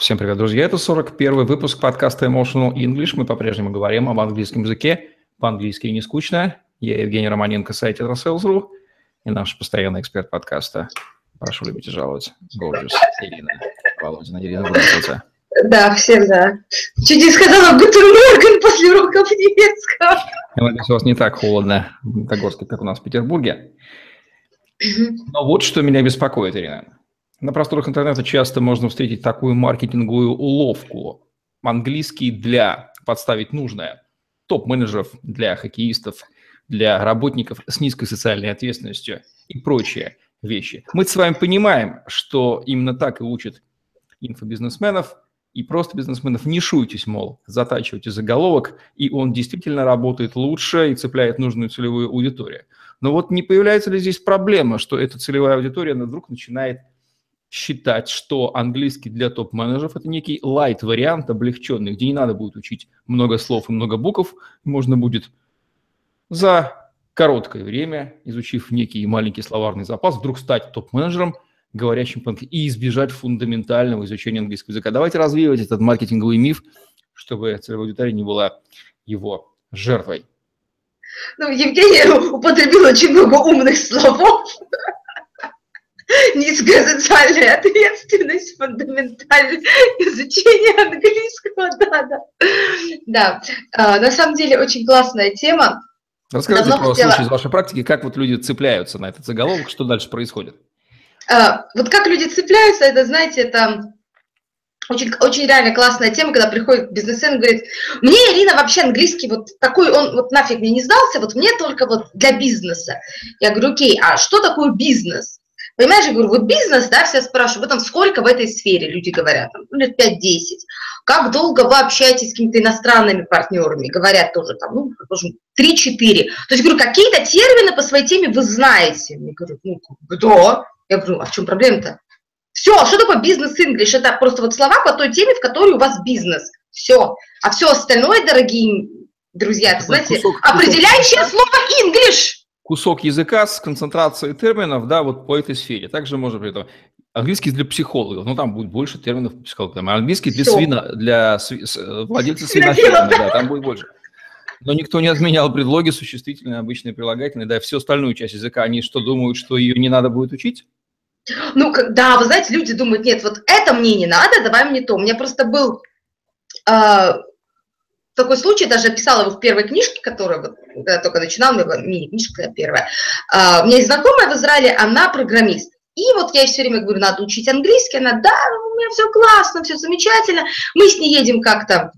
Всем привет, друзья. Это 41 выпуск подкаста Emotional English. Мы по-прежнему говорим об английском языке. По-английски не скучно. Я Евгений Романенко, сайт Sales.ru и наш постоянный эксперт подкаста. Прошу любить и жаловать. Gorgeous Ирина Володина. Ирина, здравствуйте. Да, всем да. Чуть не сказала Гутен Морган после уроков немецкого. Я надеюсь, у вас не так холодно в Магнитогорске, как у нас в Петербурге. Но вот что меня беспокоит, Ирина. На просторах интернета часто можно встретить такую маркетинговую уловку. Английский для подставить нужное. Топ-менеджеров для хоккеистов, для работников с низкой социальной ответственностью и прочие вещи. Мы с вами понимаем, что именно так и учат инфобизнесменов и просто бизнесменов. Не шуйтесь, мол, затачивайте заголовок, и он действительно работает лучше и цепляет нужную целевую аудиторию. Но вот не появляется ли здесь проблема, что эта целевая аудитория вдруг начинает считать, что английский для топ-менеджеров – это некий лайт-вариант, облегченный, где не надо будет учить много слов и много букв, можно будет за короткое время, изучив некий маленький словарный запас, вдруг стать топ-менеджером, говорящим по и избежать фундаментального изучения английского языка. Давайте развеивать этот маркетинговый миф, чтобы целевая аудитория не была его жертвой. Ну, Евгения употребил очень много умных слов низкая социальная ответственность, фундаментальное изучение английского, да, да. Да, а, на самом деле очень классная тема. Расскажите про хотела... случай из вашей практики, как вот люди цепляются на этот заголовок, что дальше происходит? А, вот как люди цепляются, это, знаете, это очень, очень реально классная тема, когда приходит бизнесмен и говорит, мне, Ирина, вообще английский вот такой, он вот нафиг мне не сдался, вот мне только вот для бизнеса. Я говорю, окей, а что такое бизнес? Понимаешь, я говорю, вот бизнес, да, все спрашивают, вы там сколько в этой сфере, люди говорят, там, лет 5-10. Как долго вы общаетесь с какими-то иностранными партнерами? Говорят тоже там, ну, 3-4. То есть, говорю, какие-то термины по своей теме вы знаете. Я говорю, ну, да. Я говорю, а в чем проблема-то? Все, а что такое бизнес-инглиш? Это просто вот слова по той теме, в которой у вас бизнес. Все. А все остальное, дорогие друзья, это, знаете, кусок, определяющее кусок. слово «инглиш» кусок языка с концентрацией терминов, да, вот по этой сфере. Также можно при этом английский для психологов, ну там будет больше терминов по психологам, а английский для свина, для сви, владельца свинофермы, да, там будет больше. Но никто не отменял предлоги, существительные, обычные прилагательные, да, всю остальную часть языка. Они что, думают, что ее не надо будет учить? Ну, да, вы знаете, люди думают, нет, вот это мне не надо, давай мне то. У меня просто был э, такой случай, даже описала его в первой книжке, которую вот, когда я только начинала, у меня была мини-книжка первая. А, у меня есть знакомая в Израиле, она программист. И вот я ей все время говорю, надо учить английский. Она, да, у меня все классно, все замечательно. Мы с ней едем как-то а,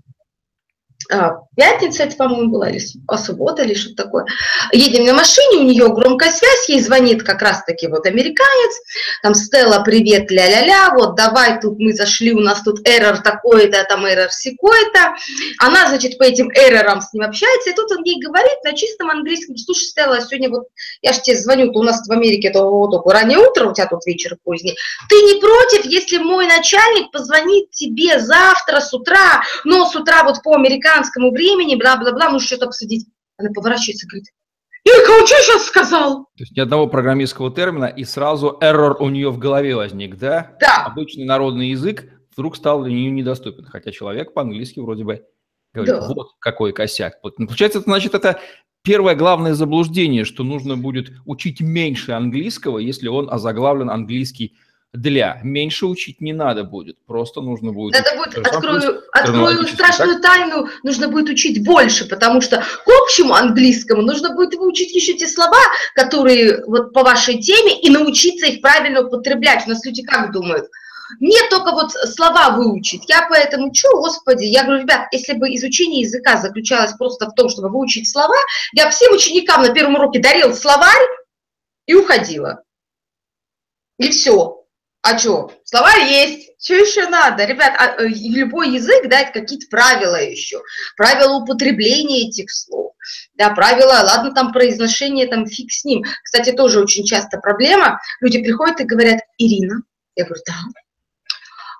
пятница это, по-моему, была, или а, суббота, или что-то такое. Едем на машине, у нее громкая связь, ей звонит как раз-таки вот американец, там, Стелла, привет, ля-ля-ля, вот, давай, тут мы зашли, у нас тут эррор такой-то, там эррор секой-то. Она, значит, по этим эррорам с ним общается, и тут он ей говорит на чистом английском, слушай, Стелла, сегодня вот, я же тебе звоню, то у нас в Америке то вот, раннее утро, у тебя тут вечер поздний. Ты не против, если мой начальник позвонит тебе завтра с утра, но с утра вот по американскому времени, времени, бла-бла-бла, ну что-то обсудить. Она поворачивается и говорит, он что сейчас сказал? То есть ни одного программистского термина, и сразу error у нее в голове возник, да? Да. Обычный народный язык вдруг стал для нее недоступен, хотя человек по-английски вроде бы говорит, да. вот какой косяк. Вот, ну, получается, это значит, это первое главное заблуждение, что нужно будет учить меньше английского, если он озаглавлен английский для. Меньше учить не надо будет, просто нужно будет... Надо будет, открою, открою страшную так? тайну, нужно будет учить больше, потому что к общему английскому нужно будет выучить еще те слова, которые вот по вашей теме, и научиться их правильно употреблять. У нас люди как думают? Мне только вот слова выучить. Я поэтому, что, господи, я говорю, ребят, если бы изучение языка заключалось просто в том, чтобы выучить слова, я всем ученикам на первом уроке дарил словарь и уходила. И все. А что? Слова есть. Что еще надо? Ребят, а, э, любой язык, да, это какие-то правила еще. Правила употребления этих слов. Да, правила, ладно, там произношение, там фиг с ним. Кстати, тоже очень часто проблема. Люди приходят и говорят, Ирина, я говорю, да.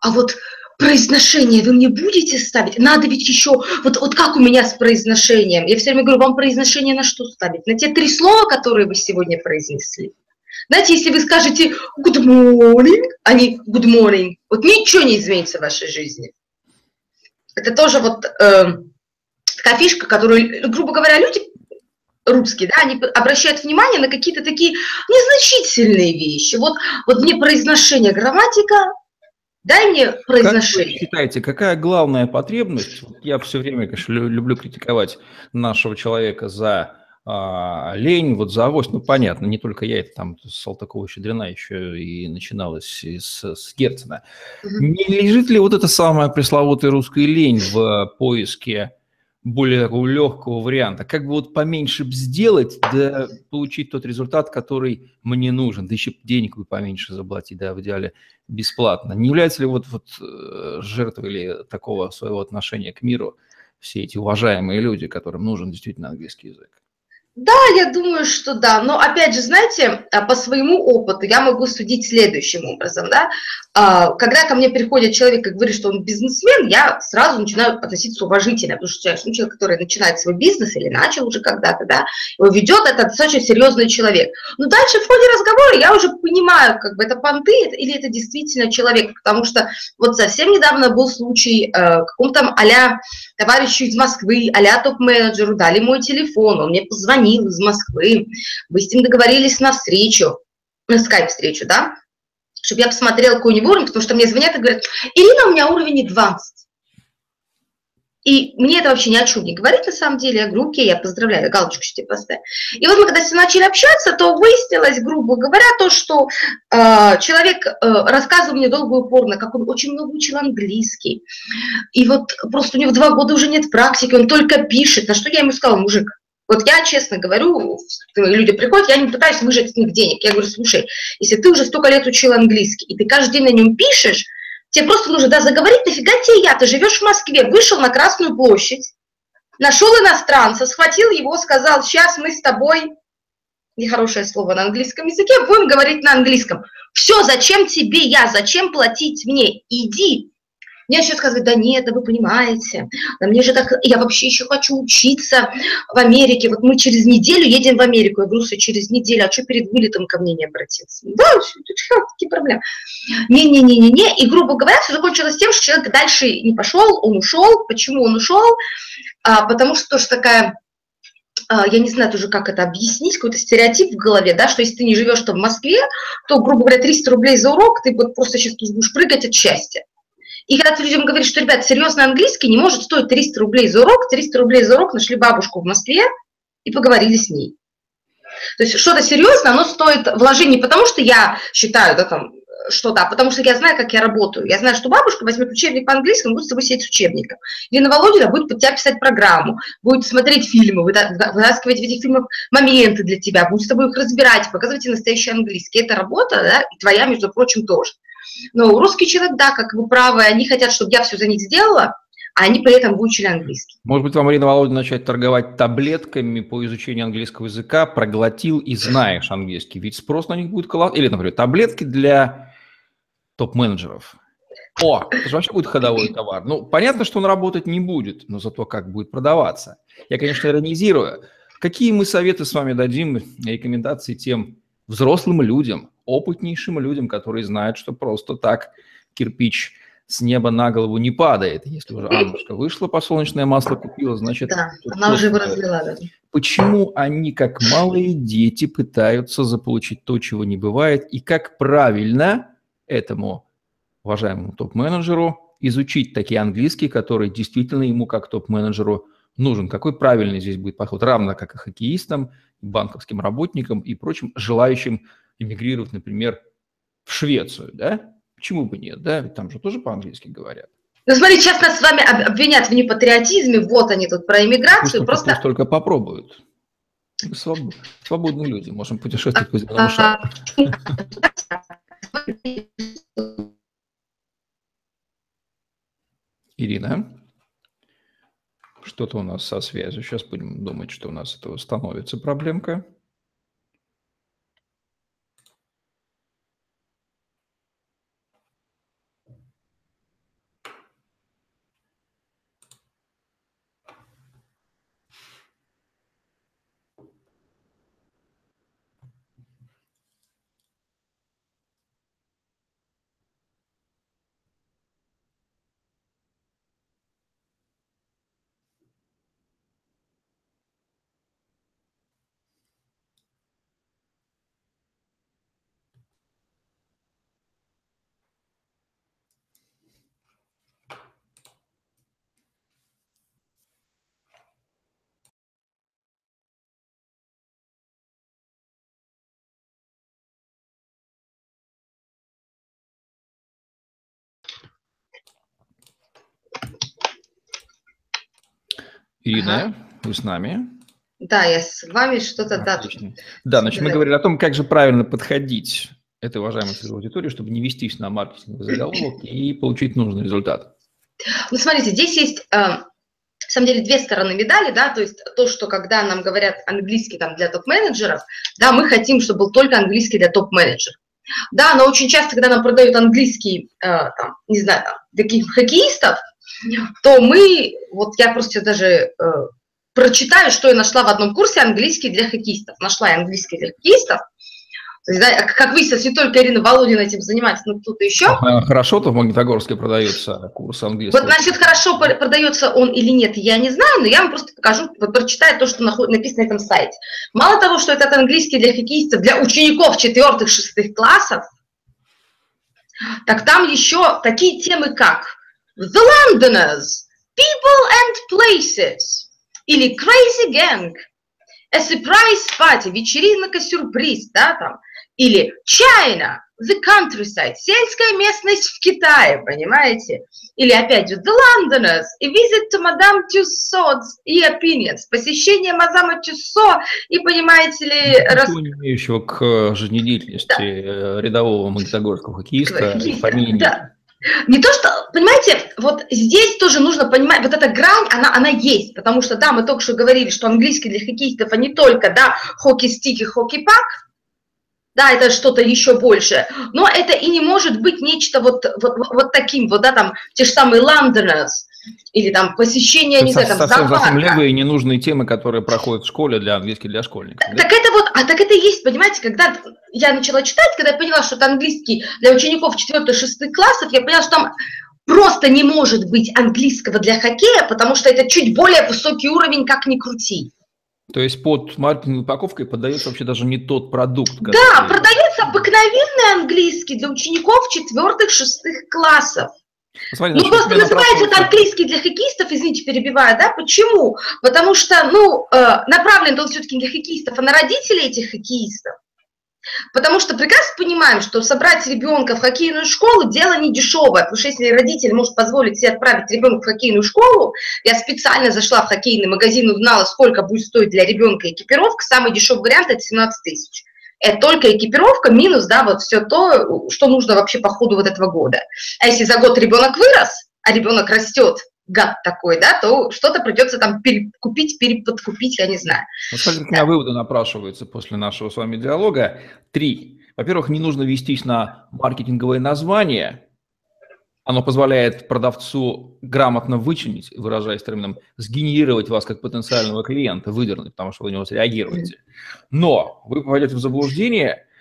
А вот произношение вы мне будете ставить? Надо ведь еще, вот, вот как у меня с произношением? Я все время говорю, вам произношение на что ставить? На те три слова, которые вы сегодня произнесли? Знаете, если вы скажете good morning, а не good morning, вот ничего не изменится в вашей жизни. Это тоже вот э, такая фишка, которую, грубо говоря, люди русские, да, они обращают внимание на какие-то такие незначительные вещи. Вот, вот мне произношение, грамматика, дай мне произношение. Как вы считаете, какая главная потребность? Я все время, конечно, люблю критиковать нашего человека за а, лень, вот за авось, ну понятно, не только я, это там Салтыкова-Щедрина еще и начиналось с, с Герцена. Не лежит ли вот эта самая пресловутая русская лень в поиске более легкого варианта? Как бы вот поменьше сделать, да получить тот результат, который мне нужен, да еще денег бы поменьше заплатить, да, в идеале бесплатно. Не является ли вот, вот э, жертвой ли такого своего отношения к миру все эти уважаемые люди, которым нужен действительно английский язык? Да, я думаю, что да. Но опять же, знаете, а, по своему опыту я могу судить следующим образом. Да? А, когда ко мне приходит человек и говорит, что он бизнесмен, я сразу начинаю относиться уважительно, потому что ну, человек, который начинает свой бизнес или начал уже когда-то, да, его ведет, это достаточно серьезный человек. Но дальше в ходе разговора я уже понимаю, как бы это понты или это действительно человек, потому что вот совсем недавно был случай э, какому-то а товарищу из Москвы, а топ-менеджеру, дали мой телефон, он мне позвонил из Москвы, вы с ним договорились на встречу, на скайп-встречу, да, чтобы я посмотрела, какой у него уровень, потому что мне звонят и говорят, Ирина, у меня уровень 20. И мне это вообще ни о чем не говорит, на самом деле. Я говорю, окей, я поздравляю, галочку себе поставь. И вот мы когда все начали общаться, то выяснилось, грубо говоря, то, что э, человек э, рассказывал мне долго и упорно, как он очень много учил английский. И вот просто у него два года уже нет практики, он только пишет. На что я ему сказала, мужик, вот я честно говорю, люди приходят, я не пытаюсь выжать с них денег. Я говорю, слушай, если ты уже столько лет учил английский, и ты каждый день на нем пишешь, тебе просто нужно, да, заговорить, нафига тебе я, ты живешь в Москве, вышел на Красную площадь, нашел иностранца, схватил его, сказал, сейчас мы с тобой, нехорошее слово на английском языке, будем говорить на английском. Все, зачем тебе я, зачем платить мне? Иди, мне сейчас сказать, да нет, да вы понимаете, да мне же так, я вообще еще хочу учиться в Америке, вот мы через неделю едем в Америку. Я говорю, через неделю, а что перед вылетом ко мне не обратиться? Да, какие проблемы? Не-не-не-не-не, и, грубо говоря, все закончилось тем, что человек дальше не пошел, он ушел. Почему он ушел? А, потому что тоже такая а, я не знаю тоже, как это объяснить, какой-то стереотип в голове, да, что если ты не живешь там в Москве, то, грубо говоря, 300 рублей за урок, ты вот просто сейчас будешь прыгать от счастья. И когда ты людям говоришь, что, ребят, серьезно английский не может стоить 300 рублей за урок, 300 рублей за урок нашли бабушку в Москве и поговорили с ней. То есть что-то серьезное, оно стоит вложений потому, что я считаю, да, там, что-то, а потому что я знаю, как я работаю. Я знаю, что бабушка возьмет учебник по английскому, будет с тобой сидеть с учебником. Лена Володина будет под тебя писать программу, будет смотреть фильмы, вытаскивать в этих фильмах моменты для тебя, будет с тобой их разбирать, показывать настоящий английский. Это работа, да, и твоя, между прочим, тоже. Но русский человек, да, как вы правы, они хотят, чтобы я все за них сделала, а они при этом выучили английский. Может быть, вам, Марина Володина, начать торговать таблетками по изучению английского языка, проглотил и знаешь английский, ведь спрос на них будет колоссальный. Или, например, таблетки для топ-менеджеров. О, это же вообще будет ходовой товар. Ну, понятно, что он работать не будет, но зато как будет продаваться. Я, конечно, иронизирую. Какие мы советы с вами дадим, рекомендации тем взрослым людям, опытнейшим людям, которые знают, что просто так кирпич с неба на голову не падает. Если уже Аннушка вышла, подсолнечное масло купила, значит... Да, она уже его разлила. Да. Почему они, как малые дети, пытаются заполучить то, чего не бывает, и как правильно этому уважаемому топ-менеджеру изучить такие английские, которые действительно ему, как топ-менеджеру, нужен. Какой правильный здесь будет подход, равно как и хоккеистам, банковским работникам и прочим желающим эмигрировать, например, в Швецию, да? Почему бы нет, да? Ведь там же тоже по-английски говорят. Ну, смотри, сейчас нас с вами обвинят в непатриотизме, вот они тут про иммиграцию. Пусть, просто... пусть только попробуют. Своб... Свободные люди, можем путешествовать по земному шару. Ирина, что-то у нас со связью. Сейчас будем думать, что у нас это становится проблемка. Ирина, ага. вы с нами? Да, я с вами что-то... Да, да, значит, мы говорили о том, как же правильно подходить этой уважаемой аудитории, чтобы не вестись на маркетинговый заголовок и получить нужный результат. Ну, смотрите, здесь есть, э, на самом деле, две стороны медали, да, то есть то, что когда нам говорят английский там для топ-менеджеров, да, мы хотим, чтобы был только английский для топ-менеджеров. Да, но очень часто, когда нам продают английский, э, там, не знаю, там, таких хоккеистов, то мы, вот я просто даже э, прочитаю, что я нашла в одном курсе английский для хоккеистов. Нашла я английский для хоккеистов, то есть, да, как выяснилось, не только Ирина Володина этим занимается, но кто-то еще. Хорошо-то в Магнитогорске продается курс английского. Вот, значит, хорошо продается он или нет, я не знаю, но я вам просто покажу, прочитаю то, что написано на этом сайте. Мало того, что этот английский для хоккеистов, для учеников четвертых-шестых классов, так там еще такие темы, как The Londoners, People and Places, или Crazy Gang, A Surprise Party, вечеринка-сюрприз, да, там, или China, the countryside, сельская местность в Китае, понимаете? Или опять же, the Londoners, a visit to Madame Tussauds и opinions, посещение Мадама Тюссо и, понимаете ли... Ну, рас... Не имеющего к жизнедеятельности да. Э, рядового магнитогорского хоккеиста, хоккеиста да. Не то, что, понимаете, вот здесь тоже нужно понимать, вот эта грань, она, она есть, потому что, да, мы только что говорили, что английский для хоккеистов, а не только, да, хоккей-стик и хоккей-пак, да, это что-то еще большее, но это и не может быть нечто вот, вот, вот таким, вот, да, там, те же самые Londoners, или там посещение, не знаю, там, совсем, совсем левые ненужные темы, которые проходят в школе для английских для школьников. Да? Так это вот, а так это и есть, понимаете, когда я начала читать, когда я поняла, что это английский для учеников 4-6 классов, я поняла, что там просто не может быть английского для хоккея, потому что это чуть более высокий уровень, как ни крути. То есть под маркетинговой упаковкой подается вообще даже не тот продукт. Да, продается обыкновенный английский для учеников четвертых-шестых классов. Посмотри, ну, просто называется это английский для хоккеистов, извините, перебиваю, да? Почему? Потому что, ну, э, направлен он все-таки для хоккеистов, а на родителей этих хоккеистов. Потому что прекрасно понимаем, что собрать ребенка в хоккейную школу дело не дешевое, потому что если родитель может позволить себе отправить ребенка в хоккейную школу, я специально зашла в хоккейный магазин, узнала, сколько будет стоить для ребенка экипировка, самый дешевый вариант это 17 тысяч. Это только экипировка минус, да, вот все то, что нужно вообще по ходу вот этого года. А если за год ребенок вырос, а ребенок растет, гад такой, да, то что-то придется там перекупить, переподкупить, я не знаю. Вот смотрите, у меня выводы напрашиваются после нашего с вами диалога. Три. Во-первых, не нужно вестись на маркетинговое название. Оно позволяет продавцу грамотно вычленить, выражаясь термином, сгенерировать вас как потенциального клиента, выдернуть, потому что вы на него среагируете. Но вы попадете в заблуждение –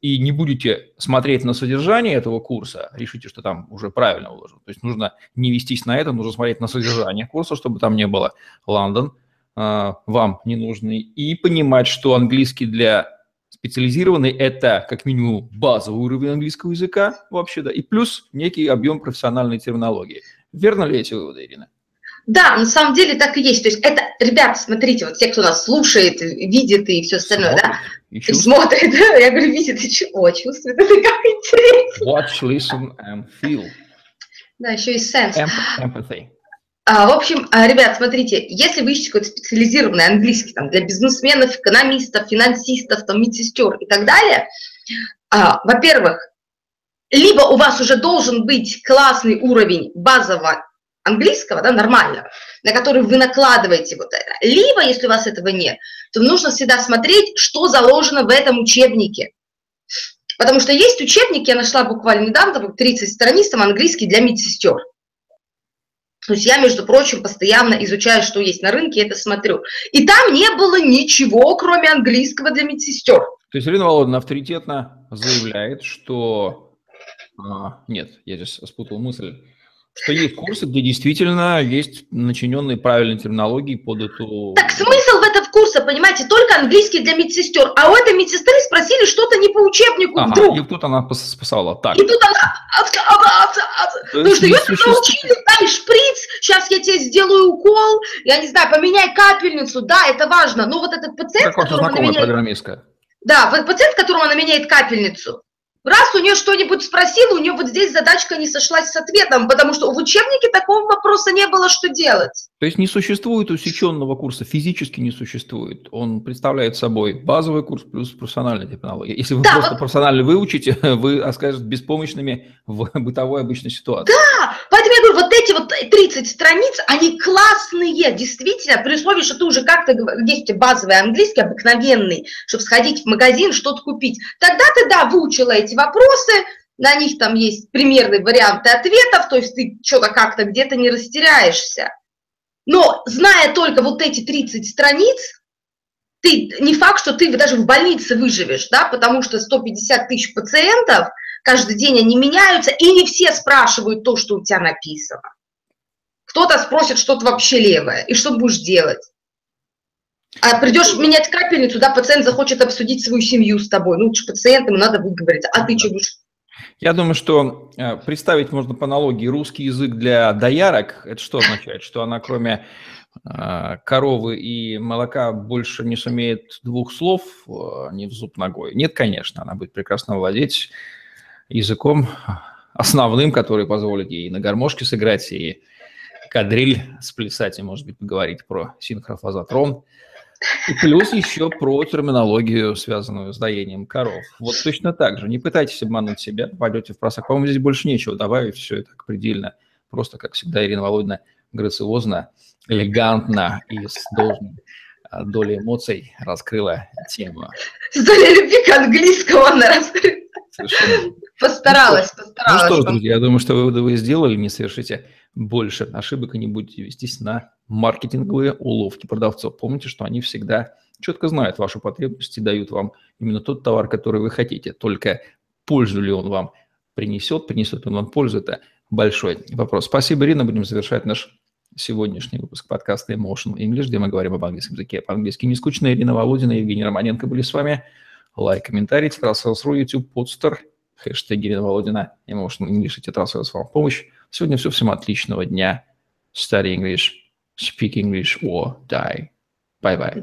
и не будете смотреть на содержание этого курса, решите, что там уже правильно уложено. То есть нужно не вестись на это, нужно смотреть на содержание курса, чтобы там не было Лондон, э, вам не нужный, и понимать, что английский для специализированный – это как минимум базовый уровень английского языка вообще, да, и плюс некий объем профессиональной терминологии. Верно ли эти выводы, Ирина? Да, на самом деле так и есть. То есть это, ребята, смотрите, вот те, кто нас слушает, видит и все остальное, Смотрит, да, и смотрит, я говорю, видит и чего, чувствует, это как интересно. Watch, listen and feel. Да, еще и sense. Empathy. А, в общем, а, ребят, смотрите, если вы ищете какой-то специализированный английский там, для бизнесменов, экономистов, финансистов, там, медсестер и так далее, а, во-первых, либо у вас уже должен быть классный уровень базового английского, да, нормального, на который вы накладываете вот это. Либо, если у вас этого нет, то нужно всегда смотреть, что заложено в этом учебнике. Потому что есть учебники, я нашла буквально недавно, там 30 страниц, там английский для медсестер. То есть я, между прочим, постоянно изучаю, что есть на рынке, это смотрю. И там не было ничего, кроме английского для медсестер. То есть Ирина Володина авторитетно заявляет, что... А, нет, я здесь спутал мысль что есть курсы, где действительно есть начиненные правильной терминологией под эту... Так смысл в этом курсе, понимаете, только английский для медсестер, а у этой медсестры спросили что-то не по учебнику ага, вдруг. и тут она спасала. Так. И тут она... Потому что если научили, дай шприц, сейчас я тебе сделаю укол, я не знаю, поменяй капельницу, да, это важно, но вот этот пациент, как которому она меняет... программистка. Да, пациент, которому она меняет капельницу, Раз у нее что-нибудь спросил, у нее вот здесь задачка не сошлась с ответом, потому что в учебнике такого вопроса не было, что делать. То есть не существует усеченного курса, физически не существует. Он представляет собой базовый курс плюс профессиональная технология. Если вы да, просто вот... профессионально выучите, вы окажетесь беспомощными в бытовой обычной ситуации. Да, поэтому я говорю, вот эти вот 30 страниц, они классные, действительно, при условии, что ты уже как-то, есть базовый английский, обыкновенный, чтобы сходить в магазин, что-то купить. Тогда ты, да, выучила эти вопросы, на них там есть примерные варианты ответов, то есть ты что-то как-то где-то не растеряешься. Но зная только вот эти 30 страниц, ты, не факт, что ты даже в больнице выживешь, да, потому что 150 тысяч пациентов, каждый день они меняются, и не все спрашивают то, что у тебя написано. Кто-то спросит что-то вообще левое, и что будешь делать? А придешь менять капельницу, да, пациент захочет обсудить свою семью с тобой. Ну, лучше пациент, ему надо выговорить. А ты что будешь я думаю, что э, представить можно по аналогии русский язык для доярок. Это что означает? Что она кроме э, коровы и молока больше не сумеет двух слов э, не в зуб ногой? Нет, конечно, она будет прекрасно владеть языком основным, который позволит ей на гармошке сыграть, и кадриль сплясать, и, может быть, поговорить про синхрофазотрон – и плюс еще про терминологию, связанную с доением коров. Вот точно так же. Не пытайтесь обмануть себя, пойдете в просак. По-моему, здесь больше нечего добавить, все это предельно. Просто, как всегда, Ирина Володина грациозно, элегантно и с должной а, долей эмоций раскрыла тему. С долей любви к английскому она раскрыла. Совершенно. Постаралась, ну, постаралась. Ну что ж, друзья, я думаю, что выводы вы сделали, не совершите больше ошибок и не будете вестись на маркетинговые уловки продавцов. Помните, что они всегда четко знают ваши потребности, дают вам именно тот товар, который вы хотите. Только пользу ли он вам принесет, принесет он вам пользу, это большой вопрос. Спасибо, Ирина. Будем завершать наш сегодняшний выпуск подкаста Emotional English, где мы говорим об английском языке по-английски не скучно. Ирина Володина и Евгений Романенко были с вами. Лайк, комментарий, Тетрасселс.ру, YouTube, подстер, хэштег Ирина Володина, Emotional English и Тетрасселс вам помощь. Сегодня все. Всем отличного дня. Study English, speak English or die. Bye-bye.